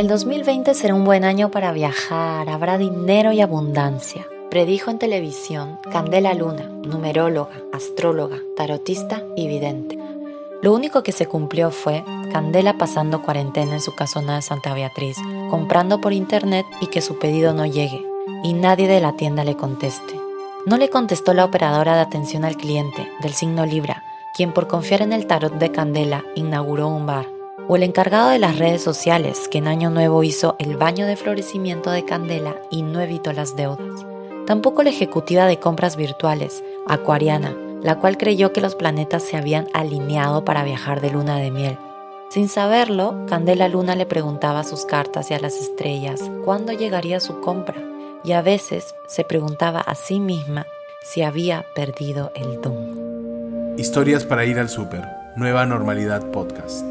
El 2020 será un buen año para viajar, habrá dinero y abundancia. Predijo en televisión Candela Luna, numeróloga, astróloga, tarotista y vidente. Lo único que se cumplió fue Candela pasando cuarentena en su casona de Santa Beatriz, comprando por internet y que su pedido no llegue, y nadie de la tienda le conteste. No le contestó la operadora de atención al cliente, del signo Libra, quien por confiar en el tarot de Candela inauguró un bar, o el encargado de las redes sociales, que en Año Nuevo hizo el baño de florecimiento de Candela y no evitó las deudas. Tampoco la ejecutiva de compras virtuales, Acuariana, la cual creyó que los planetas se habían alineado para viajar de luna de miel. Sin saberlo, Candela Luna le preguntaba a sus cartas y a las estrellas cuándo llegaría su compra, y a veces se preguntaba a sí misma si había perdido el don. Historias para ir al súper. Nueva Normalidad Podcast.